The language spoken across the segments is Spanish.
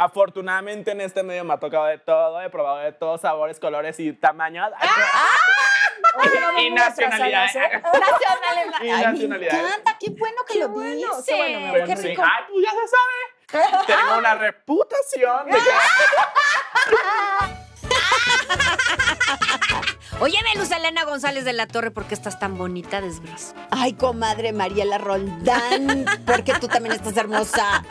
Afortunadamente en este medio me ha tocado de todo, he probado de todos sabores, colores y tamaños. y nacionalidades. Nacionalidad. Y nacionalidades. Me encanta, qué bueno que lo bueno, dices. qué bueno, mi qué rico. Ay, pues ya se sabe. Tengo una reputación de que Oye, Luz Elena González de la Torre, ¿por qué estás tan bonita, desbrazo? Ay, comadre Mariela Roldán, porque tú también estás hermosa.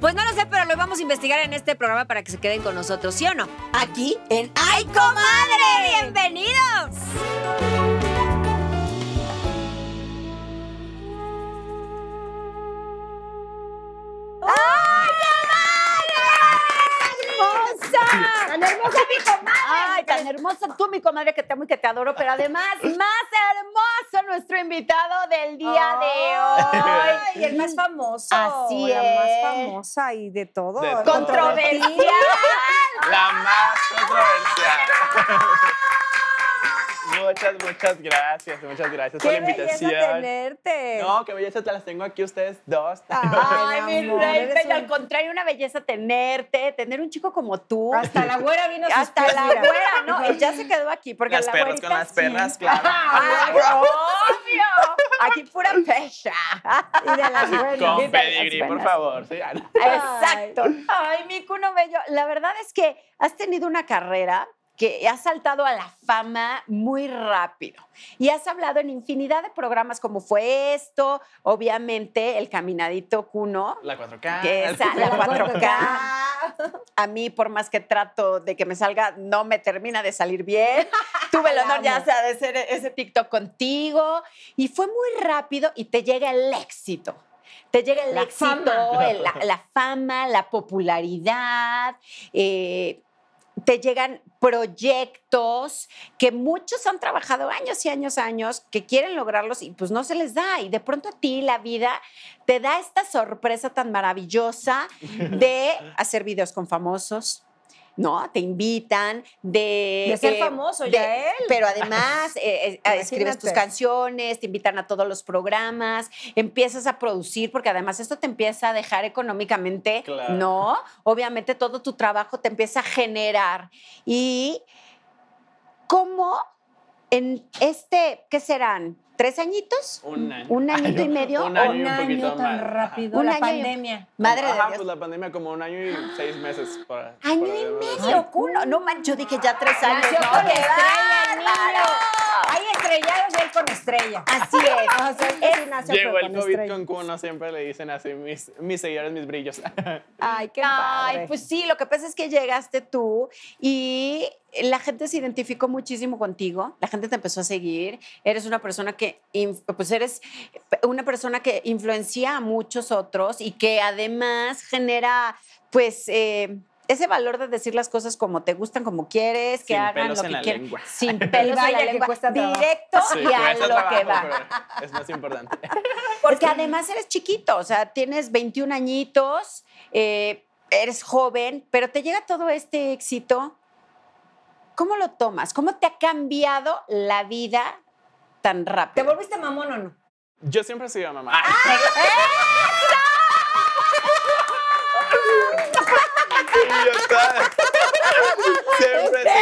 Pues no lo sé, pero lo vamos a investigar en este programa para que se queden con nosotros, ¿sí o no? Aquí en ¡Ay, comadre! ¡Bienvenidos! Hermosa mi comadre. Ay, tan hermosa tú, mi comadre, que te amo y que te adoro, pero además, más hermoso nuestro invitado del día de hoy. Y el más famoso. Así la es. más famosa y de todo. De todo. Controversial. la más controversial. Muchas, muchas gracias, muchas gracias por Qué la belleza invitación. tenerte. No, qué belleza, te las tengo aquí ustedes dos. Ay, mi amor, rey, pero un- al contrario, una belleza tenerte, tener un chico como tú. Hasta la güera vino Hasta la güera, no, él ya se quedó aquí porque las la perras con las sí. perras, claro. Ay, obvio. Aquí pura pecha. Y de las buenas. Con pedigrí, por favor. sí. Exacto. Ay, mi cuno bello. La verdad es que has tenido una carrera que has saltado a la fama muy rápido y has hablado en infinidad de programas como fue esto, obviamente el Caminadito Cuno, La 4K. que es a- la La 4K. A mí, por más que trato de que me salga, no me termina de salir bien. Tuve el honor ya sea, de hacer ese TikTok contigo y fue muy rápido y te llega el éxito. Te llega el La éxito, fama. el- la, la fama, la popularidad. eh, te llegan proyectos que muchos han trabajado años y años, años, que quieren lograrlos y pues no se les da. Y de pronto a ti la vida te da esta sorpresa tan maravillosa de hacer videos con famosos. ¿No? Te invitan de... De ser famoso de- ya él. Pero además eh, eh, escribes tus canciones, te invitan a todos los programas, empiezas a producir, porque además esto te empieza a dejar económicamente, Claro. ¿no? Obviamente todo tu trabajo te empieza a generar. Y cómo en este, ¿qué serán? ¿Tres añitos? Un año. ¿Un añito y medio? Un año un tan más. rápido. Un la año y- pandemia. Madre de Ajá, Dios. pues la pandemia como un año y seis meses. Para, Año para- y medio, culo. No manches, yo dije ya tres años. Nació no, con qué estrella el niño. Estrellados y él con estrella. Así es. Nació Llegó pero el COVID con cuno, siempre le dicen así, mis, mis seguidores, mis brillos. Ay, qué Ay, padre. pues sí, lo que pasa es que llegaste tú y la gente se identificó muchísimo contigo, la gente te empezó a seguir, eres una persona que, pues eres una persona que influencia a muchos otros y que además genera, pues... eh, ese valor de decir las cosas como te gustan, como quieres, que Sin hagan pelos lo en que quieran. Sin Y pelos en la que lengua. cuesta. Directo Sí, y a lo trabajo, que va. es más importante. Porque además eres chiquito, o sea, tienes 21 añitos, eh, eres joven, pero te llega todo este éxito. ¿Cómo lo tomas? ¿Cómo te ha cambiado la vida tan ¿Te rápido? volviste mamón o no? Yo siempre he sido mamá. ¡Ah! Estaba- Siempre sido así.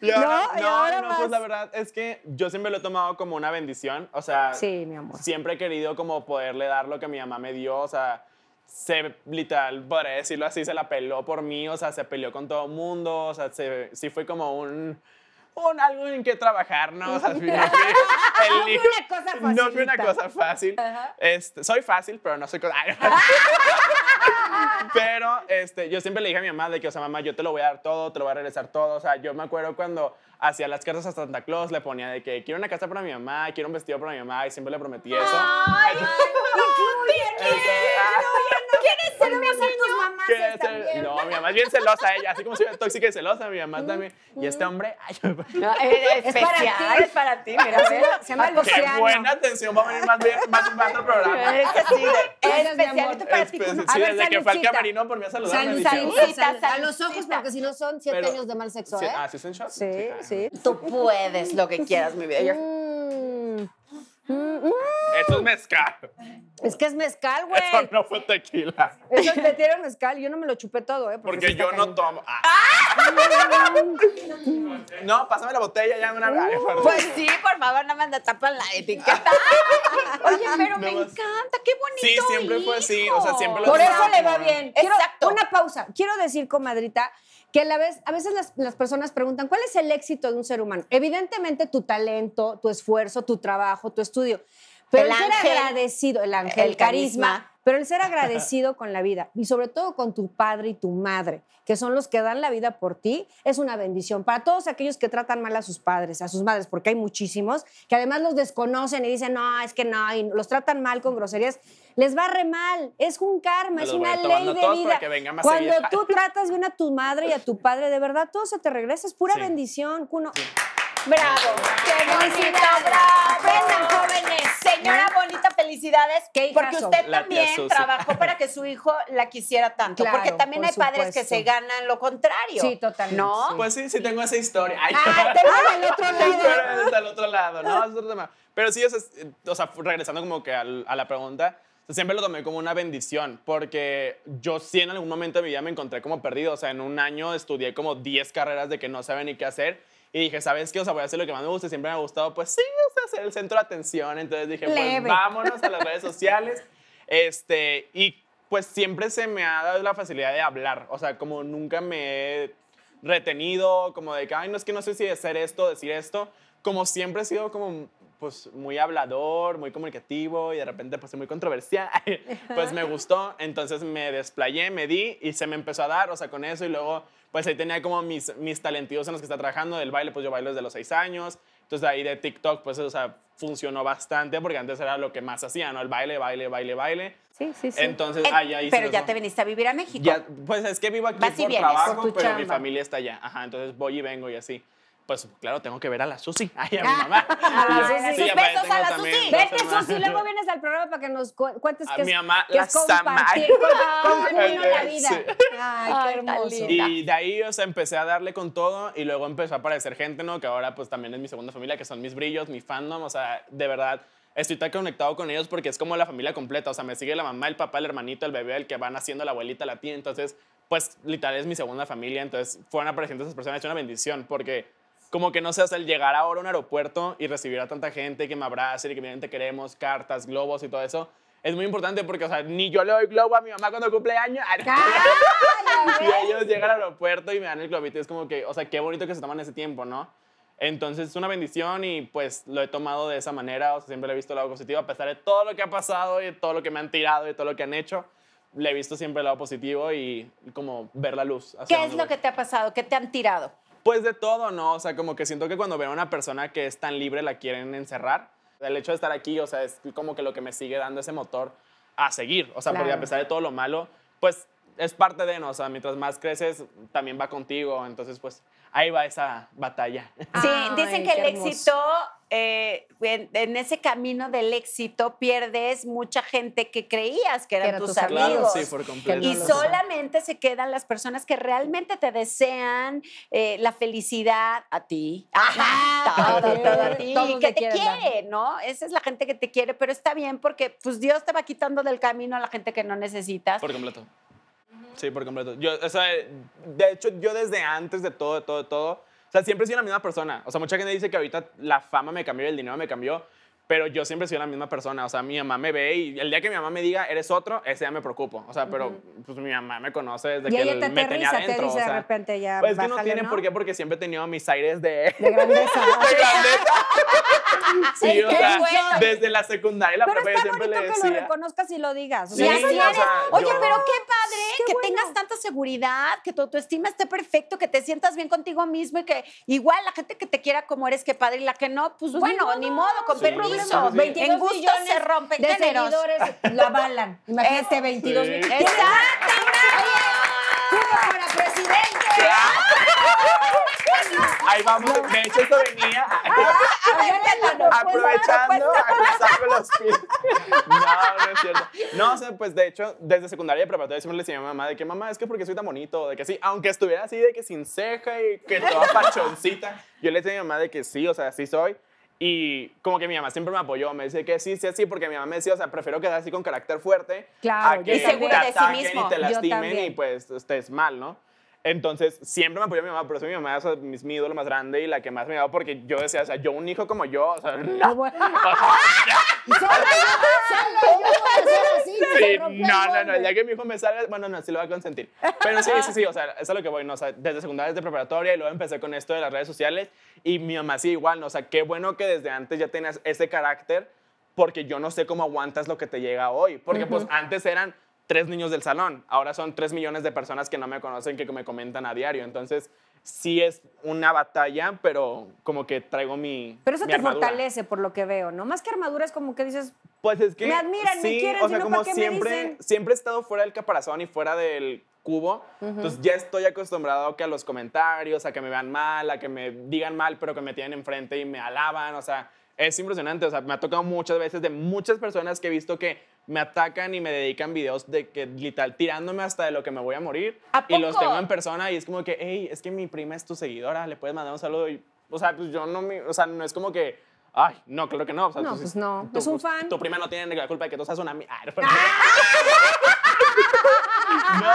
Y ahora- No, y no, ahora no, más. pues la verdad es que yo siempre lo he tomado como una bendición. O sea, Sí, mi amor. siempre he querido como poderle dar lo que mi mamá me dio, o sea, se, literal, podría decirlo así, se la peló por mí, o sea, se peleó con todo el mundo, o sea, se- sí fue como un, un algo en que trabajar, ¿no? O sea, no No fue una cosa no fue una cosa fácil. Este, soy fácil, pero no soy cosa... Pero este, yo siempre le dije a mi mamá de que, o sea, mamá, yo te lo voy a dar todo, te lo voy a regresar todo. O sea, yo me acuerdo cuando hacía las cartas a Santa Claus, le ponía de que quiero una casa para mi mamá, quiero un vestido para mi mamá, y siempre le prometí eso. ¡Ay! Este, ah, ¿Quieres ser mi tus mamás no, mi mamá es bien celosa ella, así como soy tóxica y celosa, mi mamá también. Y este hombre, ay, No, es Es para especial, ti. es para ti, mira, ve. Se llama Ay, pues, qué Luciano. buena atención, va a venir más bien, más, más al programa. Es así de- especialito para ti. Sí, desde que fue al camerino por mí a saludarme. Saludcita, salud. A los ojos, porque si no son siete años de mal sexo, Sí, ¿eh? Ah, ¿sí es un shot? Sí, sí. Tú puedes lo que quieras, mi vida. Mm. Mm, mm. Eso es mezcal. Es que es mezcal, güey. Eso no fue tequila. Eso te dieron mezcal. Yo no me lo chupé todo, ¿eh? Porque yo no tomo. Ah. No, pásame la botella ya en una. Perdón. Pues sí, por favor, nada más le tapan la etiqueta. Oye, pero me encanta, qué bonito. Sí, siempre fue así, o sea, siempre lo Por eso le va bien. Quiero- Exacto. Una pausa. Quiero decir, comadrita, que a, la vez, a veces las, las personas preguntan, ¿cuál es el éxito de un ser humano? Evidentemente tu talento, tu esfuerzo, tu trabajo, tu estudio. Pero el, El ser ángel, agradecido, el ángel, el el carisma, carisma. Pero el ser agradecido con la vida y sobre todo con tu padre y tu madre, que son los que dan la vida por ti, es una bendición. Para todos aquellos que tratan mal a sus padres, a sus madres, porque hay muchísimos, que además los desconocen y dicen, no, es que no, y los tratan mal con groserías, les va re mal. Es un karma, es una ley de vida. Cuando tú tratas bien a tu madre y a tu padre, de verdad todo se te regresa, es pura Sí. bendición. Cuno. Bravo. Qué bonito, bravo. Vengan, jóvenes. Señora bonita, felicidades. Qué porque usted La también trabajó para que su hijo la quisiera tanto. Claro, porque también por hay padres que se ganan lo contrario. Sí, totalmente, ¿No? sí. Pues sí, sí tengo esa historia. Ay, Ah, tengo el otro lado. Pero es al otro lado, ¿no? Es otro tema. Pero sí, o sea, es- o sea, regresando como que al- a la pregunta, siempre lo tomé como una bendición, porque yo sí en algún momento de mi vida me encontré como perdido. O sea, en un año estudié como 10 carreras de que no sabía ni qué hacer. Y dije, ¿sabes qué? O sea, voy a hacer lo que más me gusta. Siempre me ha gustado, pues sí, o sea, ser el centro de atención. Entonces dije, pues Leve. vámonos a las redes sociales. Este, y pues siempre se me ha dado la facilidad de hablar. O sea, como nunca me he retenido, como de que, ay, no es que no sé si hacer esto, decir esto. Como siempre he sido como, pues, muy hablador, muy comunicativo y de repente, pues, muy controversial. pues me gustó, entonces me desplayé, me di y se me empezó a dar, o sea, con eso y luego, pues ahí tenía como mis, mis talentillos en los que está trabajando. Del baile, pues yo bailo desde los seis años. Entonces ahí de TikTok, pues, o sea, funcionó bastante porque antes era lo que más hacía, ¿no? El baile, baile, baile, baile. Sí, sí, sí. Entonces, ahí, ahí pero ya nos- te viniste a vivir a México. ya, pues es que vivo aquí Vas por vienes. trabajo, Por pero mi chamba. familia está allá. Ajá, entonces voy y vengo y así. Pues claro, tengo que ver a la Susi, ay, a mi mamá. A la Susi. sí, besos a la Susi. Vete. Susi, luego vienes al programa para que nos cu- cuentes A que mi mamá que la es compartir con, con uno la vida. Sí. Ay, Ay, qué hermoso. Y de ahí, o sea, empecé a darle con todo y luego empezó a aparecer gente, ¿no? Que ahora pues también es mi segunda familia, que son mis brillos, mi fandom, o sea, de verdad, estoy tan conectado con ellos porque es como la familia completa, o sea, me sigue la mamá, el papá, el hermanito, el bebé, el que van haciendo la abuelita, la tía, entonces, pues literal es mi segunda familia, entonces fueron apareciendo esas personas, es una bendición porque como que no sé, sea, el llegar ahora a un aeropuerto y recibir a tanta gente que me abrace y que me te queremos, cartas, globos y todo eso, es muy importante porque, o sea, ni yo le doy globo a mi mamá cuando cumple años. y ellos llegan al aeropuerto y me dan el globito y es como que, o sea, qué bonito que se toman ese tiempo, ¿no? Entonces es una bendición y pues lo he tomado de esa manera, o sea, siempre le he visto el lado positivo, a pesar de todo lo que ha pasado y de todo lo que me han tirado y todo lo que han hecho, le he visto siempre el lado positivo y como ver la luz. ¿Qué es lo voy. que te ha pasado? ¿Qué te han tirado? Pues de todo, ¿no? O sea, como que siento que cuando veo a una persona que es tan libre la quieren encerrar. El hecho de estar aquí, o sea, es como que lo que me sigue dando ese motor a seguir. O sea, porque Claro. a pesar de todo lo malo, pues es parte de, ¿no? O sea, mientras más creces, también va contigo. Entonces, pues ahí va esa batalla. Sí, Ay, dicen que el hermoso. éxito, eh, en, en ese camino del éxito, pierdes mucha gente que creías que eran tus tus amigos. Claro, amigos. sí, por completo. Y solamente se quedan las personas que realmente te desean eh, la felicidad a ti. Ajá, todo, todo a ti. todos que te dar. quiere, ¿no? Esa es la gente que te quiere, pero está bien porque pues Dios te va quitando del camino a la gente que no necesitas. Por completo. Sí, por completo. Yo, o sea, de hecho, yo desde antes de todo, de todo, de todo, o sea, siempre he sido la misma persona. O sea, mucha gente dice que ahorita la fama me cambió el dinero me cambió, pero yo siempre sido la misma persona. O sea, mi mamá me ve y el día que mi mamá me diga, eres otro, ese día me preocupo. O sea, pero pues mi mamá me conoce desde Y que ella te me tenía aterriza, te adentro. dice o de sea, repente ya, Pues es que no tiene ¿no? por qué, porque siempre he tenido mis aires de... De grandeza. de grandeza. sí, o sea, bueno. desde la secundaria y la Pero prepa yo está siempre bonito le que lo reconozcas y lo digas. O Sí, sea, así o eres. sea, Oye, yo- pero qué padre Qué que bueno. tengas tanta seguridad, que tu autoestima esté perfecto, que te sientas bien contigo mismo y que igual la gente que te quiera como eres, qué padre, y la que no, pues, Pues bueno, ni modo, con sí, permiso. Sí. 22 En gusto millones se rompen de géneros. seguidores lo avalan. Imagínate, 22 Sí. mil. Exacto, Junto para presidente. Ahí vamos. De hecho, esto venía Agárralo, pues, aprovechando a que saco los pies. No, no es cierto. No, o sea, pues de hecho, desde secundaria y preparatoria siempre le decía a mi mamá de que mamá, es que porque soy tan bonito, de que sí, aunque estuviera así, de que sin ceja y que toda pachoncita, yo le decía a mi mamá de que sí, o sea, sí soy. Y como que mi mamá siempre me apoyó, me dice que sí, sí, sí, porque mi mamá me decía, o sea, prefiero quedar así con carácter fuerte Claro, a que yo te de sí mismo. y te lastimen y pues estés mal, ¿no? Entonces, siempre me apoyó mi mamá, por eso mi mamá o sea, es mi ídolo más grande y la que más me daba, porque yo decía, o sea, yo un hijo como yo, o sea, no. Sí, no, no, no, ya que mi hijo me salga, bueno, no, sí lo va a consentir. Pero sí, sí, sí, o sea, eso es a lo que voy, ¿no? O sea, desde secundaria, desde preparatoria, y luego empecé con esto de las redes sociales, y mi mamá sí igual, ¿no? O sea, qué bueno que desde antes ya tenías ese carácter, porque yo no sé cómo aguantas lo que te llega hoy, porque pues antes eran tres niños del salón, ahora son tres millones de personas que no me conocen, que me comentan a diario, entonces sí es una batalla, pero como que traigo mi Pero eso mi te armadura. fortalece por lo que veo, ¿no? Más que armadura es como que dices, Pues es que Me admiran, me quieren, o sea, como ¿para qué me siempre, dicen? siempre he estado fuera del caparazón y fuera del cubo, entonces ya estoy acostumbrado a que a los comentarios, a que me vean mal, a que me digan mal, pero que me tienen enfrente y me alaban, o sea, es impresionante, o sea, me ha tocado muchas veces de muchas personas que he visto que me atacan y me dedican videos de que literal tirándome hasta de lo que me voy a morir ¿A y los tengo en persona y es como que, hey, es que mi prima es tu seguidora, le puedes mandar un saludo y, o sea, pues yo no me, o sea, no es como que Ay, no, claro que no. O sea, No, tú pues no, tú- es un fan. Tu prima no tiene la culpa de que tú seas una... Ay, no, no, no.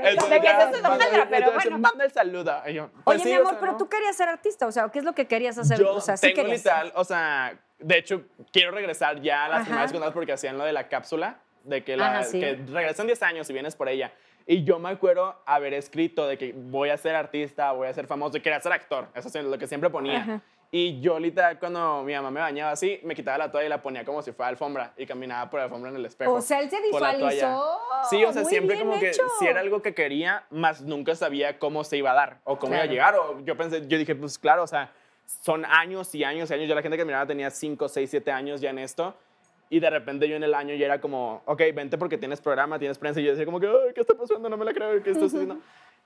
Entonces De que pero bueno. Manda el saludo. Pues Oye, sí, mi amor, pero ¿no? tú querías ser artista, o sea, ¿qué es lo que querías hacer? Yo o sea, tengo literal, o sea, de hecho, quiero regresar ya a las Ajá. primeras secundarias porque hacían lo de la cápsula, de que, la, Ajá, sí. que regresan 10 años y vienes por ella. Y yo me acuerdo haber escrito de que voy a ser artista, voy a ser famoso, y quería ser actor. Eso es lo que siempre ponía. Ajá. Y yo literal, cuando mi mamá me bañaba así, me quitaba la toalla y la ponía como si fuera alfombra y caminaba por la alfombra en el espejo. O sea, él se visualizó. Sí, o sea, Muy siempre como que hecho. si era algo que quería, más nunca sabía cómo se iba a dar o cómo iba a Claro. llegar. O yo pensé, yo dije, pues claro, o sea, son años y años y años. Yo la gente que miraba tenía 5, 6, 7 años ya en esto. Y de repente yo en el año ya era como, ok, vente porque tienes programa, tienes prensa. Y yo decía como que, Ay, ¿qué está pasando? No me la creo, ¿qué está sucediendo?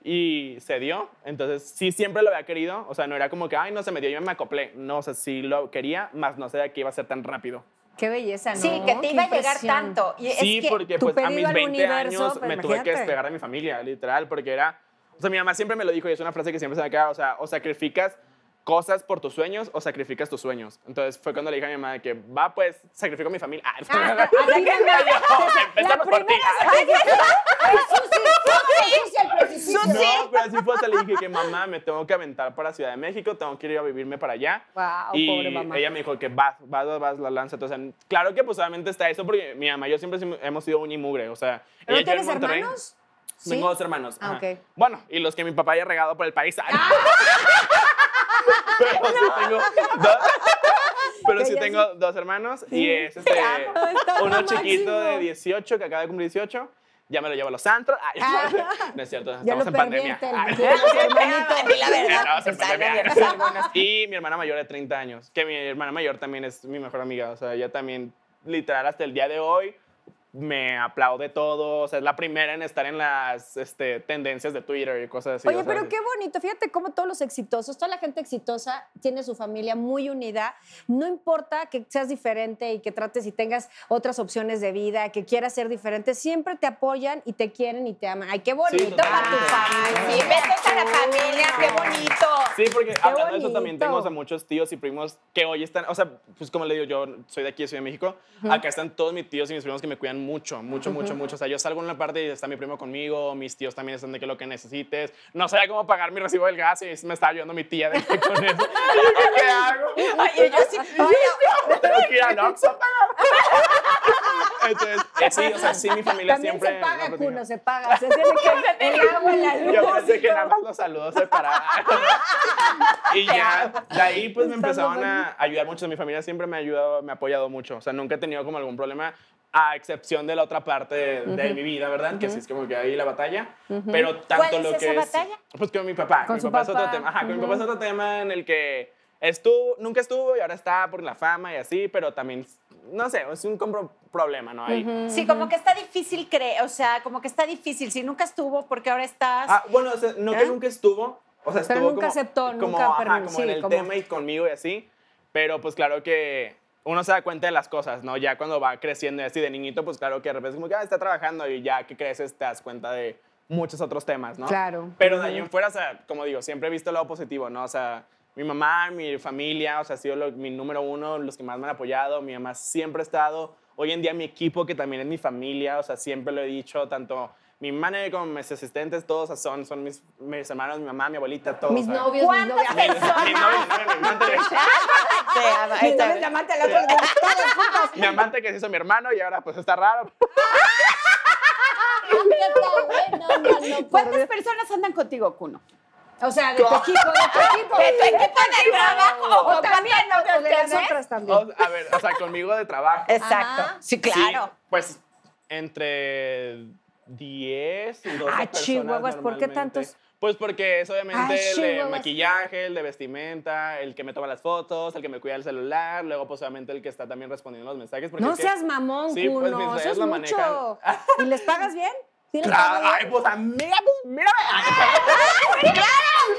Y se dio. Entonces, sí, siempre lo había querido. O sea, no era como que, ay, no se me dio, yo me acoplé. No, o sea, sí lo quería, más no sabía que iba a ser tan rápido. Qué belleza, ¿no? Sí, que te iba a llegar tanto. Y Sí, es que porque pues a mis al 20 universo, años me tuve que imagínate. despegar de mi familia, literal, porque era... O sea, mi mamá siempre me lo dijo y es una frase que siempre se me queda, o sea, o sacrificas cosas por tus sueños o sacrificas tus sueños. Entonces fue cuando le dije a mi mamá que, va, pues, sacrifico mi familia. Ah, Ah, La empezamos por ti. primera. No, pero así fue, sea, le dije que mamá, me tengo que aventar para Ciudad de México, tengo que ir a vivirme para allá. Wow, y pobre mamá. ella me dijo que vas, vas, vas, la lanza. Entonces, claro que pues obviamente está eso porque mi mamá y yo siempre hemos sido uña y mugre, o sea, ¿Pero ella tienes hermanos? ¿Sí? Tengo dos hermanos. Ah, ajá. ok. Bueno, y los que mi papá haya regado por el país. Ay, Pero sí tengo dos. Pero sí tengo dos hermanos y es este, uno chiquito máximo. de 18 que acaba de cumplir 18. Ya me lo llevo a los antros. Ay, no es cierto, Ya estamos lo en pandemia. Ay. verdad. Y mi hermana mayor de 30 años, que mi hermana mayor también es mi mejor amiga, o sea, ella también, literal, hasta el día de hoy me aplaude todo, o sea, es la primera en estar en las este, tendencias de Twitter y cosas así. Oye, o sea, pero qué bonito. Fíjate cómo todos los exitosos, toda la gente exitosa tiene su familia muy unida. No importa que seas diferente y que trates y tengas otras opciones de vida, que quieras ser diferente, siempre te apoyan y te quieren y te aman. Ay, qué bonito totalmente. para tu familia. Sí, besos a la familia, qué bonito. Sí, porque hablando de eso también bonito. tengo o sea, muchos tíos y primos que hoy están, o sea, pues como le digo, yo soy de aquí, de Ciudad de México, acá están todos mis tíos y mis primos que me cuidan mucho, mucho, mucho, mucho. O sea, yo salgo en una parte y está mi primo conmigo, mis tíos también están de que lo que necesites. No sabía cómo pagar mi recibo del gas y me estaba ayudando mi tía de que con eso. Yo, ¿Qué hago? Oye, yo sí. Oye, Tengo que ir al Oxxo a pagar. Entonces, eh, sí, o sea, sí, mi familia También siempre... se paga, no, Cuno, se paga. Se tiene que el agua, la luz. yo pensé que nada más los saludos separados. y ya, de ahí pues me empezaron a ayudar mucho. Mi familia siempre me ha ayudado, me ha apoyado mucho. O sea, nunca he tenido como algún problema, a excepción de la otra parte de, de mi vida, ¿verdad? Que sí es como que ahí la batalla. Pero tanto ¿Cuál es lo que esa es... batalla? Pues con mi papá. Con mi su papá, es papá. otro tema. Ajá, con mi papá es otro tema en el que estuvo, nunca estuvo y ahora está por la fama y así, pero también, no sé, es un compro- problema, ¿no? Ahí. Sí, como que está difícil creer, o sea, como que está difícil. Si nunca estuvo, porque ahora estás. Ah, bueno, o sea, no que ¿Eh? nunca estuvo. O sea, Pero estuvo nunca como, aceptó, como, nunca ajá, como sí, en el como- tema y conmigo y así. Pero pues claro que uno se da cuenta de las cosas, ¿no? Ya cuando va creciendo y así de niñito, pues claro que de repente es como que ah, está trabajando y ya que creces te das cuenta de muchos otros temas, ¿no? Claro. Pero de ahí en fuera, o sea, como digo, siempre he visto el lado positivo, ¿no? O sea, mi mamá, mi familia, o sea, ha sido lo- mi número uno, los que más me han apoyado. Mi mamá siempre ha estado. Hoy en día mi equipo, que también es mi familia, o sea, siempre lo he dicho, tanto mi manager como mis asistentes, todos son, son mis, mis hermanos, mi mamá, mi abuelita, todos. Mis novios, mis ¿Cuántas novias. Mi, mi novio, mi novio, mi amante, Mis novios, mi amante, todos mi amante que se hizo mi hermano y ahora pues está raro. ¿Cuántas personas andan contigo, Cuno? O sea, de tu equipo, de tu equipo. ¿De tu equipo de trabajo? O también, ¿Cuántas o de las otras también. O- a ver, o sea, conmigo de trabajo. Exacto. Ajá. Sí, claro. Sí, pues entre 10 y 12 Ah, personas chihuahuas, ¿por qué tantos? Pues porque es obviamente Ah, el de maquillaje, el de vestimenta, el que me toma las fotos, el que me cuida el celular, luego pues obviamente el que está también respondiendo los mensajes. Porque No es que- seas mamón, Sí, pues, mis Eso redes es lo mucho. ¿Y les pagas bien? ¿Sí les Claro, pagas ay, pues amiga, pues mírame. ¡Ay, claro!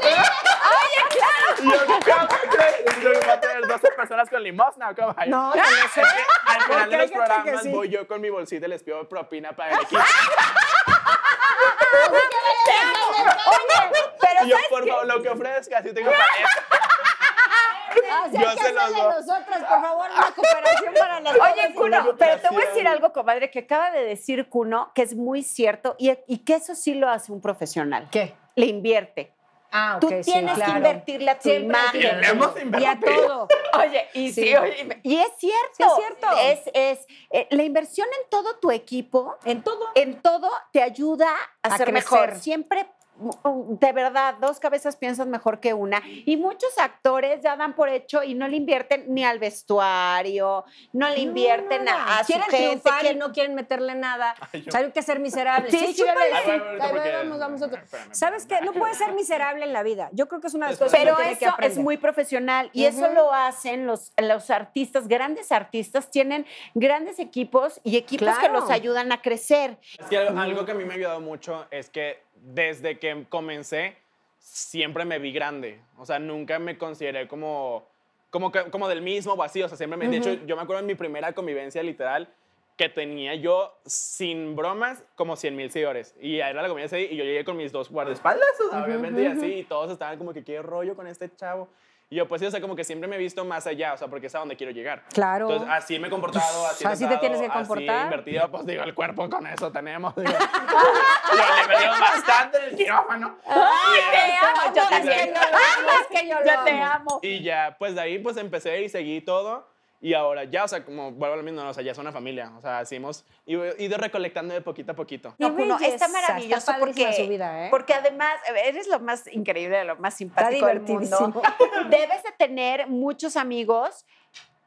Oye, claro. Yo, ¿cómo crees? Yo voy a tener 12 personas con limosna, ¿o ¿cómo? No, yo no sé. al final de los programas sí. voy yo con mi bolsita y les pido propina para el equipo. Pero Y yo, por favor, lo que ofrezca, si tengo para eso. O sea, Yo ¿qué se los hacen de nosotras? Por favor, una cooperación para las Oye, Cuno, pero te voy a decir algo, comadre, que acaba de decir Cuno, que es muy cierto y, y que eso sí lo hace un profesional. ¿Qué? Le invierte. Ah, Tú ok, sí, tienes que invertirle a tu Siempre que imagen. Y le hemos Y a todo. Oye, y sí, Sí. oye, y es cierto. Sí, es cierto. Es, es, eh, la inversión en todo tu equipo, En todo. en todo, te ayuda a, A ser crecer. mejor. Siempre, de verdad, dos cabezas piensan mejor que una. Y muchos actores ya dan por hecho y no le invierten ni al vestuario, no le invierten Nada. a, a su quieren gente. triunfar y no quieren meterle nada. Ay, yo- hay que ser miserable. Sí, Sí, sí, ¿Sabes qué? No puedes ser miserable en la vida. Yo creo que es una de las Pero cosas que Pero tiene que eso es muy profesional y eso lo hacen los, los artistas, grandes artistas, tienen grandes equipos y equipos que los ayudan a crecer. Es que algo, algo que a mí me ha ayudado mucho es que desde que comencé siempre me vi grande. O sea, nunca me consideré como, como, como del mismo vacío. O sea, siempre me... De hecho, yo me acuerdo en mi primera convivencia literal que tenía yo, sin bromas, como 100 mil seguidores. Y era la convivencia y yo llegué con mis dos guardaespaldas, o sea, obviamente, y así, y todos estaban como que, ¿qué rollo con este chavo? Y yo, pues o sea, como que siempre me he visto más allá, o sea, porque es a donde quiero llegar. Claro. Entonces, así me he comportado, así he Así te tratado, tienes que Así comportar. he invertido, pues digo, el cuerpo con eso tenemos. Digo, lo invertimos bastante en el quirófano. te Y, amo, yo también. Es que yo lo Yo te amo. amo. Y ya, pues de ahí pues empecé y seguí todo. Y ahora ya, o sea, como vuelvo a lo mismo, o sea, ya es una familia. O sea, así hemos ido recolectando de poquito a poquito. No, belleza, está maravilloso está porque, su vida, ¿eh? porque además eres lo más increíble, lo más simpático del mundo. Debes de tener muchos amigos,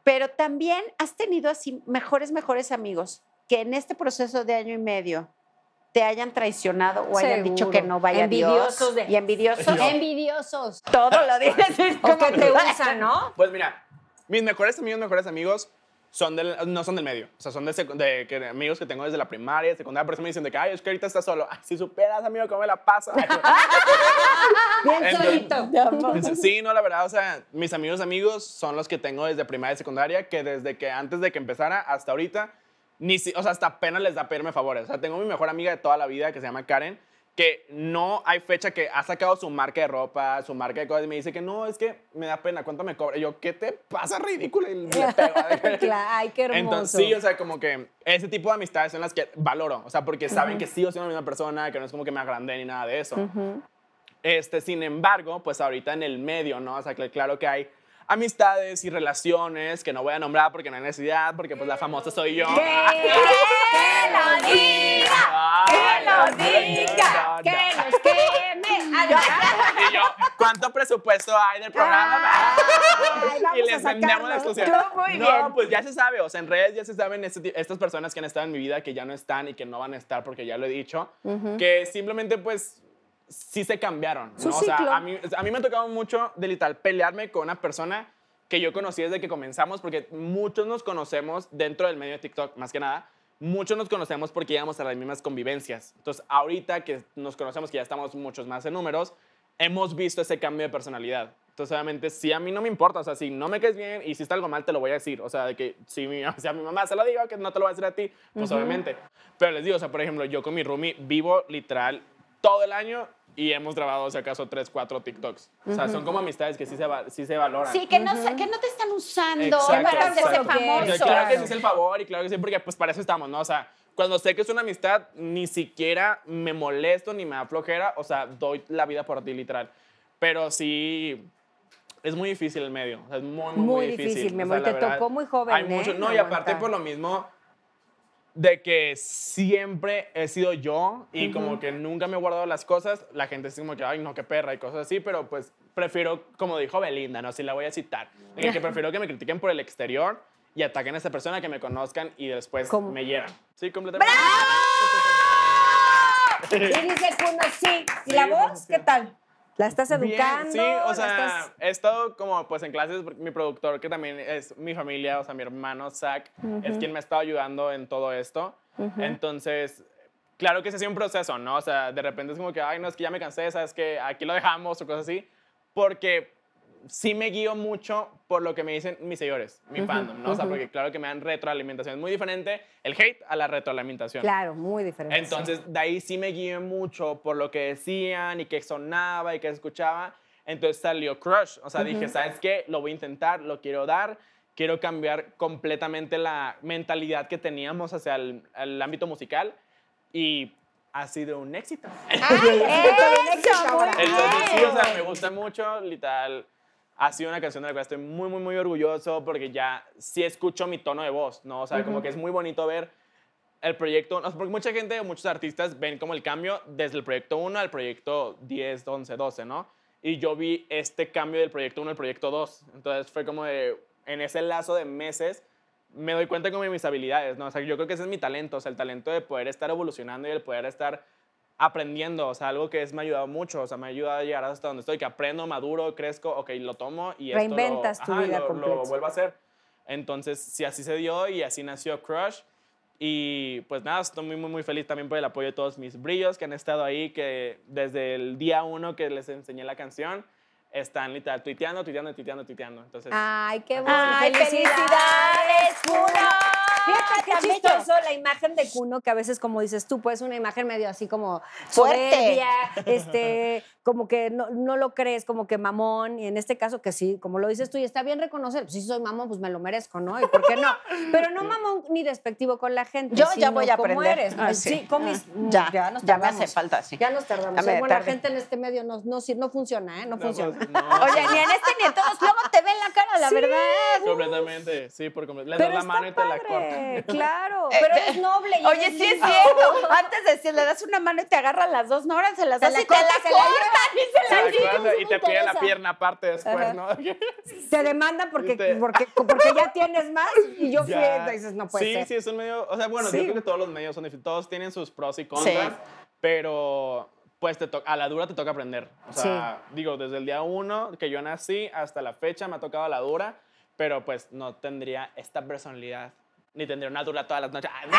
pero también has tenido así mejores, mejores amigos que en este proceso de año y medio te hayan traicionado o hayan dicho Seguro. que no vaya Envidiosos Dios. de- Y envidiosos. Envidiosos. Todo lo dices. como que te usan, ¿no? Pues mira, mis mejores amigos, mejores amigos son del, no son del medio. O sea, son de, de que- amigos que tengo desde la primaria, secundaria. Por eso me dicen de que, ay, es que ahorita estás solo. Ay, si superas, amigo, cómo me la paso. Ay, Bien solito. Sí, no, la verdad, o sea, mis amigos amigos son los que tengo desde primaria y secundaria, que desde que antes de que empezara hasta ahorita, ni si, o sea, hasta apenas les da pedirme favores. O sea, tengo mi mejor amiga de toda la vida que se llama Karen, que no hay fecha que ha sacado su marca de ropa, su marca de cosas, y me dice que no, es que me da pena, ¿cuánto me cobra? Y yo, ¿qué te pasa, ridículo? Y le pego. Claro, Ay, qué hermoso. Entonces, sí, o sea, como que ese tipo de amistades son las que valoro, o sea, porque saben que sigo siendo la misma persona, que no es como que me agrandé ni nada de eso. Este, sin embargo, pues ahorita en el medio, ¿no? O sea, que claro que hay amistades y relaciones que no voy a nombrar porque no hay necesidad, porque pues la famosa soy yo. ¡Que lo diga! ¡Que lo diga! Que nos queme. Y yo, ¿cuánto presupuesto hay del programa? Ay, y les vendemos la muy no, pues ya se sabe, o sea, en redes ya se saben este estas personas que han estado en mi vida, que ya no están y que no van a estar porque ya lo he dicho, que simplemente pues sí se cambiaron. ¿no? O sea, a mí, a mí me ha tocado mucho de literal pelearme con una persona que yo conocí desde que comenzamos, porque muchos nos conocemos dentro del medio de TikTok, más que nada. Muchos nos conocemos porque íbamos a las mismas convivencias. Entonces, ahorita que nos conocemos, que ya estamos muchos más en números, hemos visto ese cambio de personalidad. Entonces, obviamente, sí, a mí no me importa. O sea, si no me caes bien y si está algo mal, te lo voy a decir. O sea, de que si, mi, si a mi mamá se lo digo, que no te lo voy a decir a ti, pues obviamente. Pero les digo, o sea, por ejemplo, yo con mi roomie vivo literal todo el año y hemos grabado, si acaso, tres, cuatro TikToks. O sea, son como amistades que sí se, va- sí se valoran. Sí, que no, que no te están usando Exacto, para hacerse famoso. claro que sí es el favor y claro que sí, porque pues para eso estamos, ¿no? O sea, cuando sé que es una amistad, ni siquiera me molesto ni me da flojera, o sea, doy la vida por ti, literal. Pero sí, es muy difícil el medio, o sea, es muy, muy, muy, Muy difícil. difícil, mi O sea, amor, te verdad, tocó muy joven, Hay mucho, ¿eh? no, y aparte por lo mismo de que siempre he sido yo y como que nunca me he guardado las cosas, la gente es como que, ay, no, qué perra y cosas así, pero pues prefiero, como dijo Belinda, no, si la voy a citar, de que, que prefiero que me critiquen por el exterior y ataquen a esa persona, que me conozcan y después ¿Cómo? me hieran. Sí, completamente. Y dice Kuno, sí. ¿Y la Sí, voz? sí. ¿Qué tal? ¿La estás Bien, educando? sí, o ¿La sea, estás- he estado como pues en clases, porque mi productor, que también es mi familia, o sea, mi hermano Zach, es quien me ha estado ayudando en todo esto. Entonces, claro que ese ha sido un proceso, ¿no? O sea, de repente es como que, ay, no, es que ya me cansé, sabes que aquí lo dejamos o cosas así, porque sí me guío mucho por lo que me dicen mis seguidores, mi fandom, ¿no? O sea, porque claro que me dan retroalimentación. Es muy diferente el hate a la retroalimentación. Claro, muy diferente. sí. Entonces, de ahí sí me guié mucho por lo que decían y que sonaba y que escuchaba. Entonces salió Crush. O sea, dije, ¿sabes qué? Lo voy a intentar, lo quiero dar. Quiero cambiar completamente la mentalidad que teníamos hacia el, el ámbito musical. Y ha sido un éxito. ¡Eso! muy Entonces, sí, o sea, me gusta mucho, literal. Ha sido una canción de la cual estoy muy, muy, muy orgulloso porque ya sí escucho mi tono de voz, ¿no? O sea, como que es muy bonito ver el proyecto, porque mucha gente, muchos artistas ven como el cambio desde el proyecto 1 al proyecto 10, 11, 12, ¿no? Y yo vi este cambio del proyecto 1 al proyecto 2. Entonces fue como de, en ese lazo de meses, me doy cuenta como de mis habilidades, ¿no? O sea, yo creo que ese es mi talento, o sea, el talento de poder estar evolucionando y el poder estar aprendiendo, o sea, algo que es, me ha ayudado mucho, o sea, me ha ayudado a llegar hasta donde estoy, que aprendo, maduro, crezco, ok, lo tomo y esto lo- Reinventas tu ajá, vida lo, lo vuelvo a hacer. Entonces, sí, así se dio y así nació Crush. Y pues nada, estoy muy, muy, muy feliz también por el apoyo de todos mis brillos que han estado ahí, que desde el día uno que les enseñé la canción, están literal tuiteando, tuiteando, tuiteando, tuiteando. Entonces, Ay, qué bueno. ¡Ay, felicidades, Qué chistoso la imagen de Kuno, que a veces, como dices tú, pues una imagen medio así como Fuerte. soberbia, este, como que no, no lo crees, como que mamón, y en este caso que sí, como lo dices tú, y está bien reconocer, pues si soy mamón, pues me lo merezco, ¿no? ¿Y por qué no? Pero no mamón ni despectivo con la gente. Yo ya voy a aprender. eres. Ah, sí, sí. comis, Ya, ya, nos ya me hace falta, sí. Ya nos tardamos. Ya buena tardé. gente en este medio no, no, no funciona, ¿eh? No, no, funciona. pues, no, Oye, ni en este ni en todos. Luego te ven la cara, la Sí. verdad. completamente, sí, por completo. Le das la mano y te la padre, Claro, Eh, pero eh, eres noble. y Oye, eres sí es cierto. Antes decía, le das una mano y te agarran las dos, no, ahora se las das la y te cortan y se te pide la pierna aparte después. ¿no? Te demandan porque, porque, porque ya tienes más y yo fui, dices, no puede sí, ser. Sí, es un medio, o sea, bueno, Sí. yo creo que todos los medios son difíciles, todos tienen sus pros y contras, Sí. pero pues te a la dura te toca aprender. O sea, digo, desde el día uno que yo nací hasta la fecha me ha tocado a la dura, pero pues no tendría esta personalidad, ni tendría una dura todas las noches. Ah, no.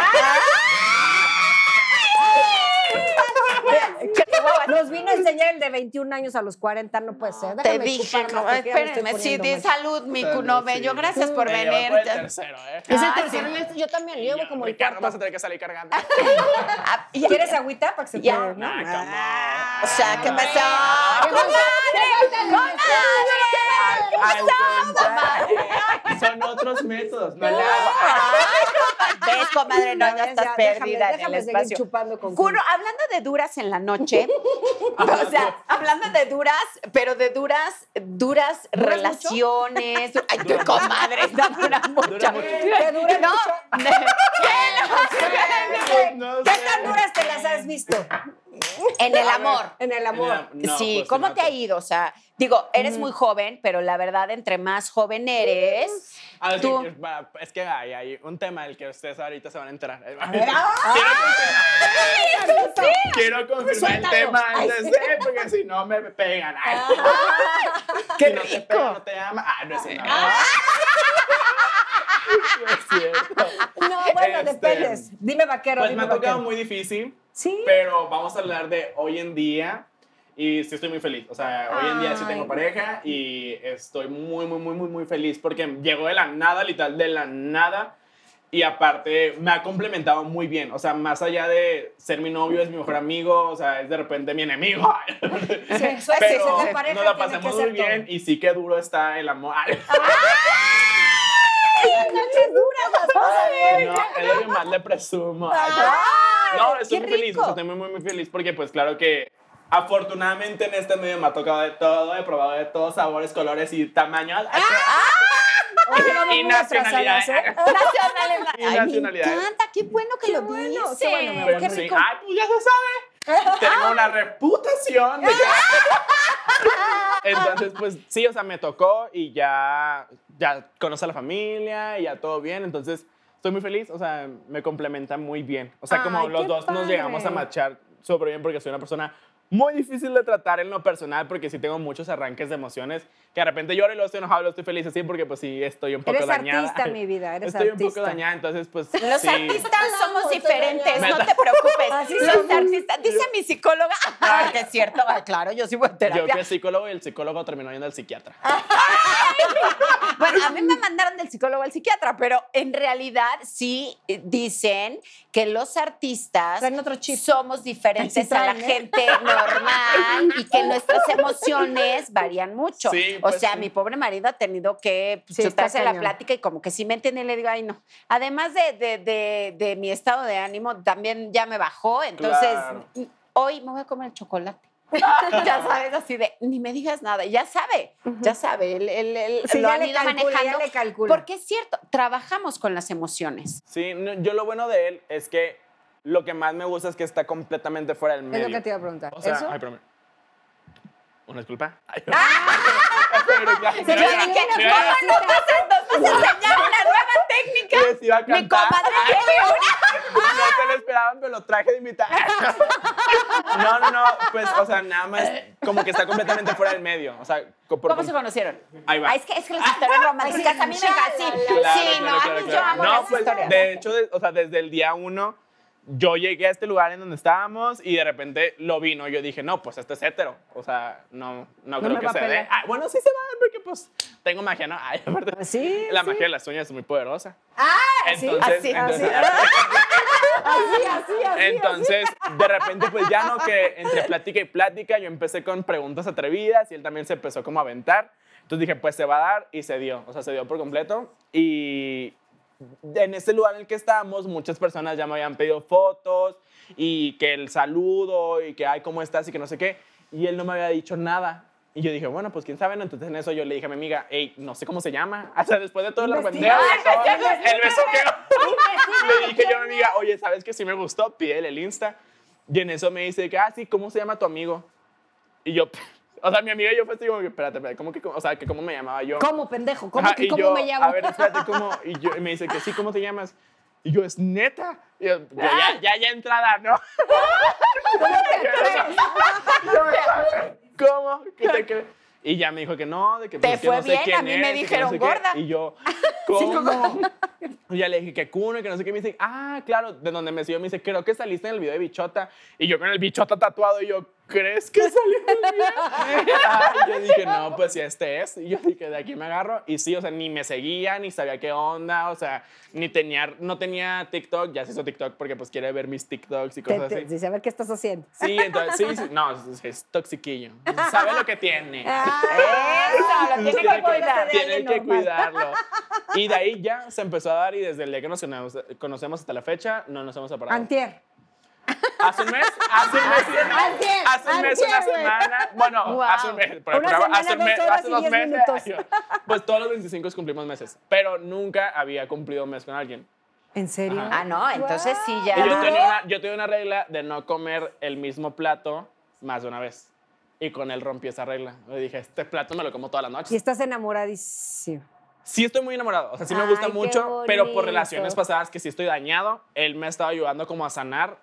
Nos vino a enseñar el de 21 años a los 40, no puede ser. Te Déjame dije, chupar no, más, espérenme, sí, di salud, mi cuno bello. Sí. Gracias por Me venir. por el tercero, ¿eh? Es el tercero, sí. yo también, yo llevo como el Ricardo, vas a cuarto. tener que salir cargando. Ah, ¿Quieres agüita para que se Ya. pueda? ¿no? Ah, Ah, on. O sea, ¿qué pasó? ¿Qué falta? ¡Comadre! Al contrario, Son otros métodos, no le hago. ¿Ves, comadre? No, ya estás ya, perdida déjame- en el espacio. chupando con hablando de duras en la noche, o sea, hablando de duras, pero de duras, duras ¿Duras relaciones. Ay, tu comadre, esta dura mucho. Dura mucho. ¿Te dura No, No ¿Qué tan duras te las has visto? En el A ver, amor. En el amor. No, sí, pues, ¿cómo no te ha ido? O sea, digo, eres muy joven, pero la verdad, entre más joven eres, A ver, tú... sí, es que hay, hay un tema del que ustedes ahorita se van a enterar. Quiero confirmar el Suéltalo. tema Ay, antes de, porque si no me pegan. Ay. ¡Qué si no te rico! pega, no te ama. Ah, no es cierto. No es cierto. No, bueno, Este, dependes. Dime vaquero, Pues dime me ha tocado vaquero. muy difícil, Sí. pero vamos a hablar de hoy en día. Y sí estoy muy feliz. O sea, hoy en día sí Ay. tengo pareja y estoy muy, muy, muy, muy, muy feliz porque llegó de la nada, literal, de la nada. Y aparte, me ha complementado muy bien. O sea, más allá de ser mi novio, es mi mejor amigo, o sea, es de repente mi enemigo. Sí, eso es, Pero esa pareja nos la pasamos muy bien y sí que duro está el amor. Ay, noches duras las ver. no, es lo que más le presumo. Ay, no, estoy qué muy feliz, o sea, estoy muy, muy, muy feliz porque pues claro que afortunadamente en este medio me ha tocado de todo, he probado de todos sabores, colores y tamaños. Oye, vamos Y atrasadas, ¿eh? nacionalidad. Nacionales. Y Ay, me nacionalidades. encanta, qué bueno que lo bueno, dices. qué bueno, mi Pues Qué sí. Ay, pues ya se sabe. Tengo una reputación de que... Entonces, pues sí, o sea, me tocó y ya, ya conoce a la familia y ya todo bien. Entonces, estoy muy feliz, o sea, me complementa muy bien. O sea, como Ay, los dos nos llegamos a marchar súper bien porque soy una persona muy difícil de tratar en lo personal porque sí tengo muchos arranques de emociones que de repente lloro y luego estoy enojado, luego estoy feliz así porque pues sí estoy un poco Eres dañada. artista, mi vida, eres estoy un artista. poco dañada, entonces pues Los sí. artistas somos diferentes, no te preocupes. Así Los somos. artistas, dice mi psicóloga, ah, que es cierto, ah, claro, yo sí voy a Yo que psicólogo y el psicólogo terminó yendo al psiquiatra. Bueno, a mí me mandaron del psicólogo al psiquiatra, pero en realidad sí dicen que los artistas otro chip. somos diferentes a la ¿eh? gente normal y que nuestras emociones varían mucho. Sí, o pues sea, sí. mi pobre marido ha tenido que Sí, chutarse la plática y como que sí me entiende y le digo, ay, no. Además de, de, de, de mi estado de ánimo, también ya me bajó, entonces Claro. hoy me voy a comer el chocolate. ya sabes, así de, ni me digas nada, ya sabe, ya sabe, él, él- él Sí, lo ya han le ido calcula, ya manejando. le calcula. Porque es cierto, trabajamos con las emociones. Sí, no, yo lo bueno de él es que lo que más me gusta es que está completamente fuera del medio. Es lo que te iba a preguntar. O sea, ¿Eso? ay. Una disculpa. Ay, ¡Ah! pero ya, frase. ¿Cómo nos vas a, nos vas a enseñar una nueva técnica? les iba a Mi cantar. tiene una. No se lo esperaban, pero lo traje de invitar. No, no, no, pues, o sea, nada más como que está completamente fuera del medio. O sea, por ¿Cómo se conocieron? Ahí va. Ah, es que, es que las historias románticas a mí me encantan. Sí, Claro, sí, claro, no, a claro, mí yo amo No, las pues, historias. de hecho, de- o sea, desde el día uno, yo llegué a este lugar en donde estábamos y de repente lo vi, ¿no? Yo dije, no, pues este es hetero. O sea, no, no, creo me que a se dé. Ah, bueno, sí se va, porque pues tengo magia, ¿no? Ay, aparte, Pues Sí, la sí. magia de las uñas es muy poderosa. Ah, Entonces, así, entonces, así, así, así. entonces, de repente, pues ya no, que entre plática y plática, yo empecé con preguntas atrevidas y él también se empezó como a aventar. Entonces dije, pues se va a dar y se dio. O sea, se dio por completo. Y en ese lugar en el que estábamos, muchas personas ya me habían pedido fotos y que el saludo y que, ay, ¿cómo estás? Y que no sé qué. Y él no me había dicho nada. Y yo dije, bueno, pues quién sabe, ¿no? Entonces en eso yo le dije a mi amiga, hey, no sé cómo se llama. Sea, después de todo el arrepenteo, el beso que... Le dije yo a mi amiga, oye, ¿sabes que sí me gustó? Pídele el Insta. Y en eso me dice ah, sí, ¿cómo se llama tu amigo? Y yo, o sea, mi amiga y yo fue así como que, espérate, espérate, ¿cómo que, o sea, que cómo me llamaba yo? ¿Cómo, pendejo? ¿Cómo, Ajá, que, y cómo yo, me llamo? A ver, espérate, ¿cómo? Y, yo, y me dice que sí, ¿cómo te llamas? Y yo, es neta. Y yo, ya, ya, ya, ya entrada, ¿no? ¿Cómo? ¿Qué te crees? Y ya me dijo que no, de que Te pues, que fue no sé bien, quién a mí me que dijeron no sé qué. gorda. Y yo, ¿cómo? Y ya le dije que Kuno y que no sé qué. Me dice, ah, claro, de donde me siguió, me dice, creo que saliste en el video de Bichota. Y yo con el Bichota tatuado, y yo, ¿crees que salió bien? yo dije, no, pues si este es. Y yo dije, de aquí me agarro. Y sí, o sea, ni me seguía, ni sabía qué onda, o sea, ni tenía, no tenía TikTok, ya se hizo TikTok porque pues quiere ver mis TikToks y Te- cosas te- así. dice, a ver qué estás haciendo. Sí, entonces, sí, sí, no, es, es toxiquillo. Sabe lo que tiene. Eso, lo tiene que cuidar. Tiene que cuidarlo. Y de ahí ya se empezó a dar y desde el día que nos conocemos, conocemos hasta la fecha no nos hemos separado. Antier. Hace un mes, hace un mes, Antier, hace un mes, una antier, semana, bueno, Wow. hace un mes, por el Una programa, semana, hace, un mes, hace dos meses, pues todos los 25 cumplimos meses, pero nunca había cumplido un mes con alguien. ¿En serio? Ajá. Ah, no, entonces sí ya. Y yo tenía, una, yo tenía una regla de no comer el mismo plato más de una vez. Y con él rompí esa regla. Le dije, este plato me lo como todas las noches. Y estás enamoradísimo. Sí estoy muy enamorado, o sea, sí me Ay, gusta qué mucho, pero por relaciones pasadas que sí estoy dañado, él me ha estado ayudando como a sanar.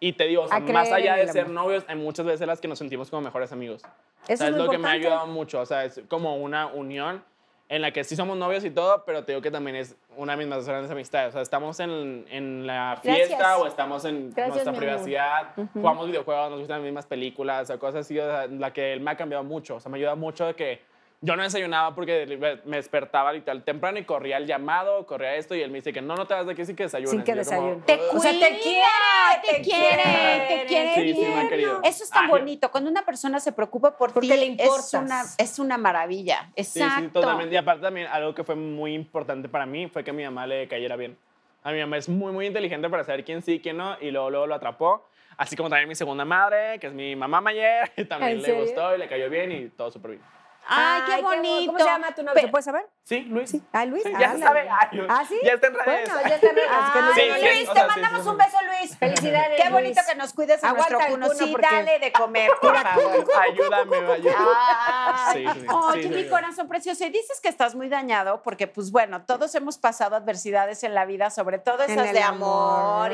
Y te digo, o sea, más allá de ser amor. novios, hay muchas veces las que nos sentimos como mejores amigos. Eso O sea, es es lo que me ha ayudado mucho, o sea, es como una unión en la que sí somos novios y todo, pero te digo que también es una de mis más grandes amistades. O sea, estamos en, en la fiesta Gracias. o estamos en Gracias, nuestra mi amor. privacidad, jugamos videojuegos, nos gustan las mismas películas o cosas así, o sea, la que él me ha cambiado mucho. O sea, me ayuda mucho de que yo no desayunaba porque me despertaba literal temprano y corría el llamado, corría esto y él me dice que no, no te vas de aquí sin que desayunes. Sin que desayunes. Te "Ugh". O sea, te cuida, quiere, te quiere, te quiere Sí, sí me ha querido. Eso es tan Ay, bonito. Cuando una persona se preocupa por Porque ti, le es importas. una, es una maravilla. Sí, Exacto. sí, totalmente. Y aparte también algo que fue muy importante para mí fue que a mi mamá le cayera bien. A mi mamá es muy, muy inteligente para saber quién sí quién no, y luego, luego lo atrapó. Así como también mi segunda madre, que es mi mamá Mayer, también ¿En le serio? gustó y le cayó bien y todo súper bien. Ay, qué bo- bonito. ¿Cómo se llama tu novio? Pe- ¿Se puede saber? Sí, Luis. Ah, Luis. Sí, Ah, ya se la- sabe. Ay, ¿Ah, sí? Ya está en redes. Bueno, ya está en redes. se Sí, sí. Luis, o te sea, sí, mandamos sí, un sí. beso, Luis. Felicidades, Qué bonito Luis. que nos cuides a Aguanta nuestro cuno. Sí, porque- dale de comer, por favor. Ayúdame, ayúdame. Ay, Sí, sí, oye, sí, mi sí. corazón precioso. Y dices que estás muy dañado porque, pues bueno, todos hemos pasado adversidades en la vida, sobre todo esas de amor,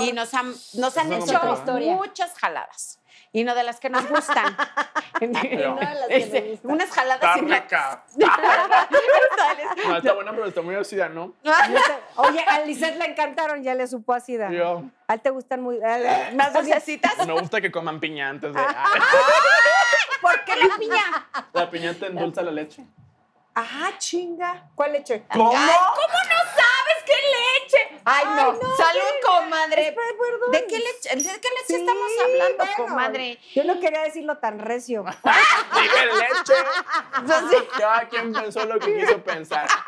y, nos han, nos han hecho muchas jaladas. Y no de las que nos gustan. No, las que Este, unas jaladas. Sales. No, está buena, pero está muy ácida, ¿no? Oye, a Lisette le encantaron, ya le supo así. da. Yo. A él te gustan muy. a- Más dulcecitas. Me gusta que coman piña antes de. ¿Por qué la piña? La piña te endulza la leche. Ah, chinga. ¿Cuál leche? ¿Cómo? ¿Cómo no Ay, no. Salud, comadre. Perdón. ¿De qué leche, de qué leche Sí, estamos hablando, bueno, comadre? Yo no quería decirlo tan recio. Dije leche. Cada quien pensó lo que quiso pensar.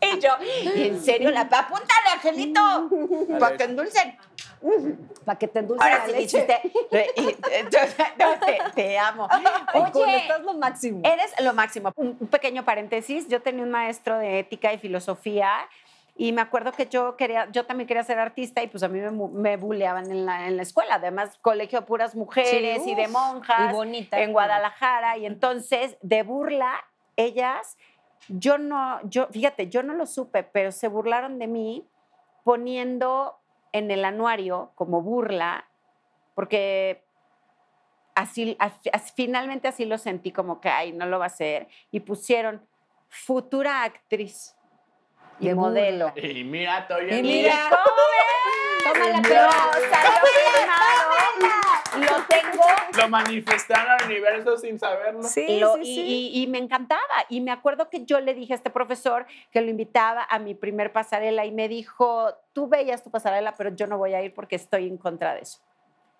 Y yo, en serio, la apúntale, Angelito, para que endulcen. Para que te endulce Ahora la sí leche. no, te, te amo. Oye, estás lo máximo. Eres lo máximo. Un, un pequeño paréntesis. Yo tenía un maestro de ética y filosofía y me acuerdo que yo quería, yo también quería ser artista y pues a mí me, me buleaban en la, en la escuela. Además, colegio de puras mujeres Sí, y de monjas y bonita. en Guadalajara. Y entonces, de burla, ellas, yo no, yo, fíjate, yo no lo supe, pero se burlaron de mí poniendo en el anuario como burla, porque así- así- finalmente así lo sentí como que, ay, no lo va a hacer. Y pusieron futura actriz y De modelo. Y mira, estoy Y mira. ¿Cómo Toma la firmado. Lo tengo. Lo manifestaron al universo sin saberlo. Sí, Lo- sí, y, sí. y- y me encantaba. Y me acuerdo que yo le dije a este profesor que lo invitaba a mi primer pasarela y me dijo, tú veías tu pasarela, pero yo no voy a ir porque estoy en contra de eso.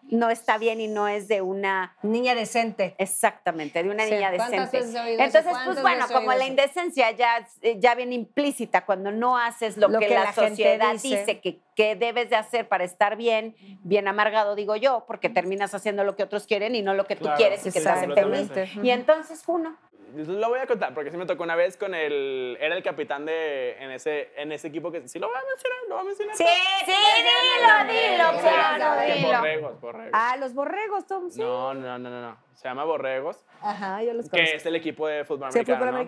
No está bien y no es de una, Niña decente. exactamente, de una Sí, niña ¿cuántas decente. Entonces, pues ¿Cuántas bueno, como la indecencia ya, eh, ya viene implícita cuando no haces lo, Lo que, que la, sociedad dice. dice, que, que debes de hacer para estar bien, bien amargado, digo yo, porque terminas haciendo lo que otros quieren y no lo que tú Claro, quieres y que te hace completamente. feliz. Y entonces, uno, Lo voy a contar porque sí me tocó una vez con el. Era el capitán de. En ese, en ese equipo que. Sí, lo voy a mencionar, lo voy a mencionar. Sí, sí, dilo, dilo, Sí, claro, sí, dilo. Borregos, borregos. Ah, los borregos, Tom. Sí. No, no, no, no, no. Se llama Borregos, Ajá, yo los que conozco. es el equipo de fútbol Sí, americano. fútbol ¿no?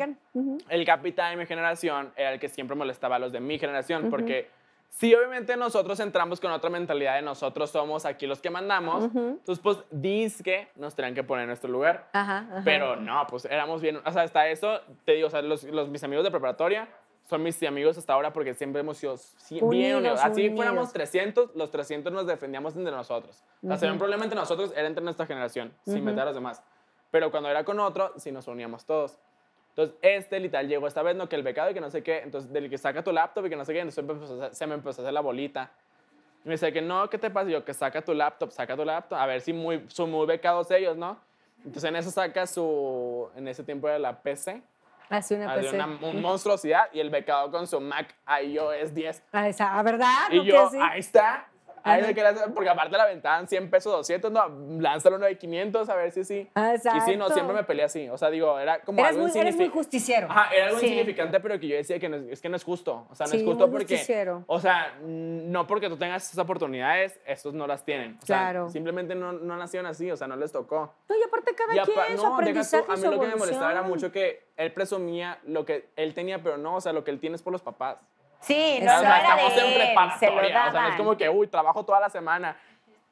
americano. El capitán de mi generación era el que siempre molestaba a los de mi generación, porque sí, obviamente nosotros entramos con otra mentalidad de nosotros somos aquí los que mandamos, Ujú. entonces pues que nos tenían que poner en nuestro lugar. Ajá, ajá. Pero no, pues éramos bien, o sea, hasta eso, te digo, o sea, los, los- mis amigos de preparatoria son mis amigos hasta ahora porque siempre hemos sido sí- bien Unidos, unidos. Así unidos. fuéramos 300, los 300 nos defendíamos entre nosotros. O sea, si había un problema entre nosotros, era entre nuestra generación, sin meter a los demás. Pero cuando era con otro, sí nos uníamos todos. Entonces, este literal llegó esta vez, no, que el becado y que no sé qué. Entonces, del que saca tu laptop y que no sé qué, entonces se me empezó a hacer la bolita. Y me dice que no, ¿qué te pasa? Y yo, que saca tu laptop, saca tu laptop. A ver si muy, son muy becados ellos, ¿no? Entonces, en eso saca su, en ese tiempo era la PC. Hace una PC. una mon- monstruosidad y el becado con su Mac iOS 10. Ah, esa, ¿ah, ¿verdad? Y ¿No que yo, ahí está. Hacer- porque aparte la aventaban 100 pesos, 200, no, lánzalo uno de 500 a ver si sí. Ah, Y sí, no, exacto. siempre me peleé así. O sea, digo, era como Eres algo muy, eres muy justiciero. Ajá, era algo Sí. insignificante, pero que yo decía que no es, que no es justo. O sea, no Sí, es justo porque. justiciero. O sea, no porque tú tengas esas oportunidades, estos no las tienen. O sea, Claro. simplemente no, no nacieron así, o sea, no les tocó. No, y aparte cada Y apa- quien, no, deja tú, aprendizaje a mí lo que me molestaba era mucho que él presumía lo que él tenía, pero no, o sea, lo que él tiene es por los papás. Sí, no, no era estamos de en él, se lo preparatoria, o sea, no es como que, uy, trabajo toda la semana.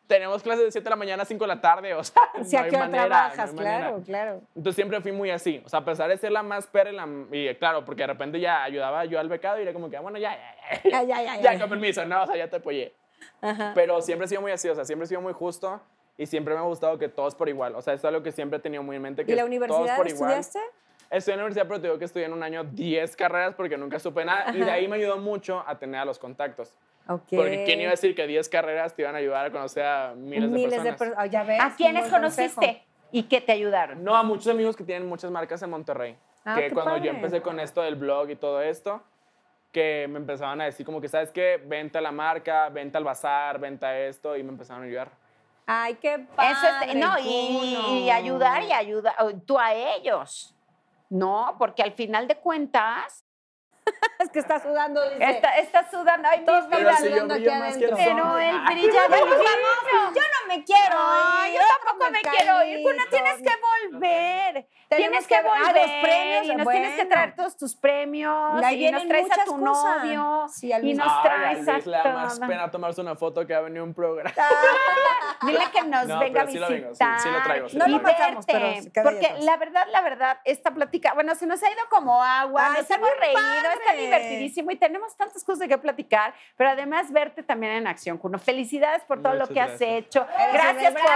Tenemos clases de 7 de la mañana a 5 de la tarde, o sea, Si no hay manera, trabajas, no hay manera. claro, claro. Entonces siempre fui muy así, o sea, a pesar de ser la más perra y, la- y claro, porque de repente ya ayudaba yo al becado y era como que, ah, bueno, ya, ya, ya, Ya, ya, ya, ya, ya. con permiso, no, o sea, ya te apoyé. Ajá. Pero siempre he sido muy así, o sea, siempre he sido muy justo y siempre me ha gustado que todos por igual. O sea, es algo que siempre he tenido muy en mente. Que ¿Y la todos universidad por igual. Estudié en la universidad, pero te digo que estudié en un año 10 carreras porque nunca supe nada. Y de ahí me ayudó mucho a tener a los contactos. Ok. Porque ¿quién iba a decir que 10 carreras te iban a ayudar a conocer a miles, de personas? personas. ya ves. ¿A quiénes conociste consejo. y qué te ayudaron? No, a muchos amigos que tienen muchas marcas en Monterrey. Ah, que cuando yo padre. empecé con esto del blog y todo esto, que me empezaban a decir como que, ¿sabes qué? Venta la marca, venta al bazar, venta esto, y me empezaron a ayudar. Ay, qué padre. Eso es, no, y, y ayudar y ayudar, tú a ellos. No, porque al final de cuentas, Es que está sudando, dice. está, está sudando, ay, Todos vida, si yo sudando aquí adentro. pero él Ay. brilla de Yo brillo. no me quiero Ay, ir. yo tampoco me quiero ir. Cuno, tienes que volver. Tenemos Tienes que que ver- ah, volver. los premios, y nos tienes que bueno. traer todos tus premios. Y nos traes a tu cosas. novio. Sí, y nos traes a le da más pena tomarse una foto que ha venido un programa. Dile que nos No, venga a pero sí lo vengo, sí, visitar. sí lo traigo, sí lo y traigo. No lo matamos, pero Porque la verdad, la verdad, esta plática, bueno, se nos ha ido como agua, nos está hemos reído, padre. está divertidísimo y tenemos tantas cosas de qué platicar, pero además verte también en acción, Cuno. Felicidades por todo lo Muchas que has gracias. hecho. Eres Gracias una por...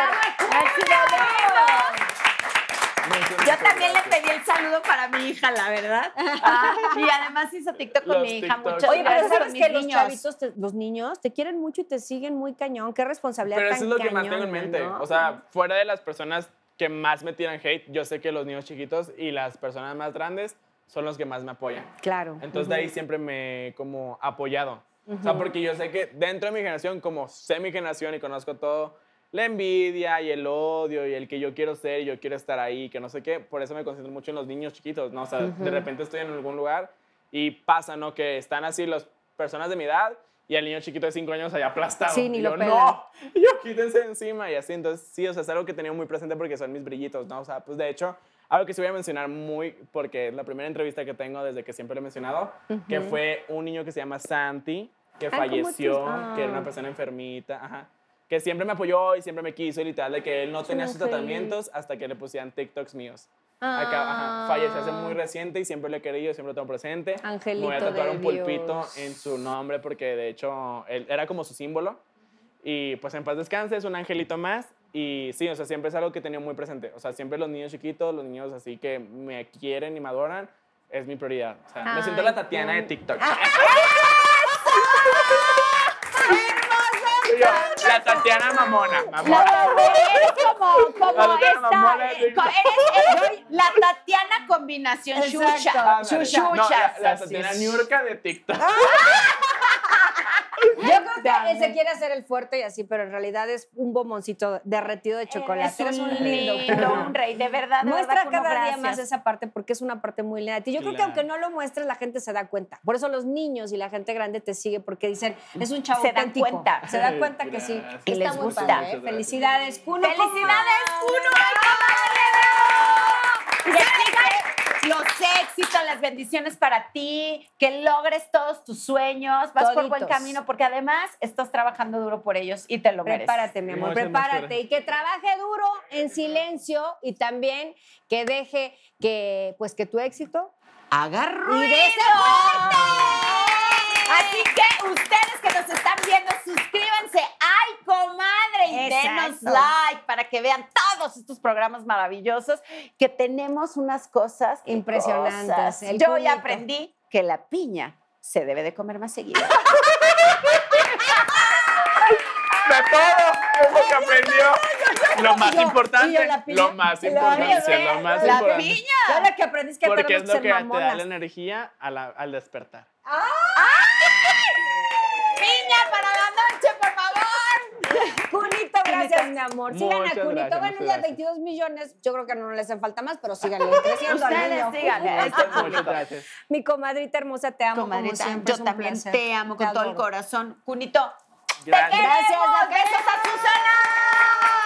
Muchas, Yo también le gracias. pedí el saludo para mi hija, la verdad. Ah, y además hizo TikTok con Los mi hija. Muchas Oye, pero gracias sabes que los niños. chavitos, te- los niños, te quieren mucho y te siguen muy cañón. Qué responsabilidad Pero tan eso es lo que más tengo en mente. ¿no? O sea, fuera de las personas que más me tiran hate, yo sé que los niños chiquitos y las personas más grandes son los que más me apoyan. Claro. Entonces de ahí siempre me como apoyado. O sea, porque yo sé que dentro de mi generación, como sé mi generación y conozco todo, la envidia y el odio y el que yo quiero ser y yo quiero estar ahí, que no sé qué, por eso me concentro mucho en los niños chiquitos, ¿no? O sea, de repente estoy en algún lugar y pasa, ¿no? Que están así las personas de mi edad y el niño chiquito de 5 años allá aplastado. Sí, ni Y lo yo, no, y yo quítense encima y así. Entonces, sí, o sea, es algo que tenido muy presente porque son mis brillitos, ¿no? O sea, pues de hecho, algo que sí voy a mencionar muy, porque es la primera entrevista que tengo desde que siempre lo he mencionado, que fue un niño que se llama Santi, que ¿cómo falleció, que era una Ah. persona enfermita, ajá. Que siempre me apoyó y siempre me quiso, y literal, de que él no tenía sus tratamientos hasta que le pusieran TikToks míos. Acá, ajá, falleció hace muy reciente y siempre lo he querido, siempre lo tengo presente. Angelito Me voy a tatuar un pulpito Dios. en su nombre porque de hecho él era como su símbolo. Y pues en paz descanse, es un angelito más. Y sí, o sea, siempre es algo que he tenido muy presente. O sea, siempre los niños chiquitos, los niños así que me quieren y me adoran, es mi prioridad. O sea, me siento la Tatiana qué- de TikTok. Yo, la Tatiana mamona. mamona. Eres como, como La esta, mamona, eh, co- eres, eres la Tatiana combinación Exacto. chucha. Chuchuchas, No, la, la Tatiana. Niurka de TikTok. Yo creo que se quiere hacer el fuerte y así, pero en realidad es un bomboncito derretido de chocolate. Eres un lindo. lindo, un rey, de verdad, de Muestra verdad, cada día más esa parte porque es una parte muy linda de ti. Yo creo que aunque no lo muestres, la gente se da cuenta. Por eso los niños y la gente grande te sigue porque dicen, es un chavo Se dan auténtico. cuenta. Se da cuenta que sí. Y Está les muy gusta. padre, ¿eh? Felicidades, Kuno. ¡Felicidades, Kuno! Éxitos, las bendiciones para ti, que logres todos tus sueños, vas por buen camino, porque además estás trabajando duro por ellos y te lo mereces. Prepárate, mi amor, prepárate. Y que trabaje duro, en silencio, y también que deje que, pues, que tu éxito Haga ruido. y Así que ustedes que nos están viendo, suscríbanse. ¡Ay, comadre! Y denos Exacto. like para que vean todos estos programas maravillosos que tenemos unas cosas ¿qué Impresionantes, cosas? Yo ya aprendí que la piña se debe de comer más seguido. De todo, es lo que aprendió. Lo más importante, la piña. lo más La importante, piña. lo más La importante. piña. Yo lo que aprendí es que Porque es lo que te da la energía a la- al despertar. ¡Piña para la noche, por favor! Cunito, gracias, mi amor. Sigan a Cunito. bueno, ya gracias. 22 millones. Yo creo que no les hacen falta más, pero síganle creciendo al Ustedes niño. síganle. Muchas gracias. Mi comadrita hermosa, te amo Comadrita, como siempre. yo también placer. te amo con todo el corazón. Cunito, Gracias. te queremos. Gracias, Besos a Susana.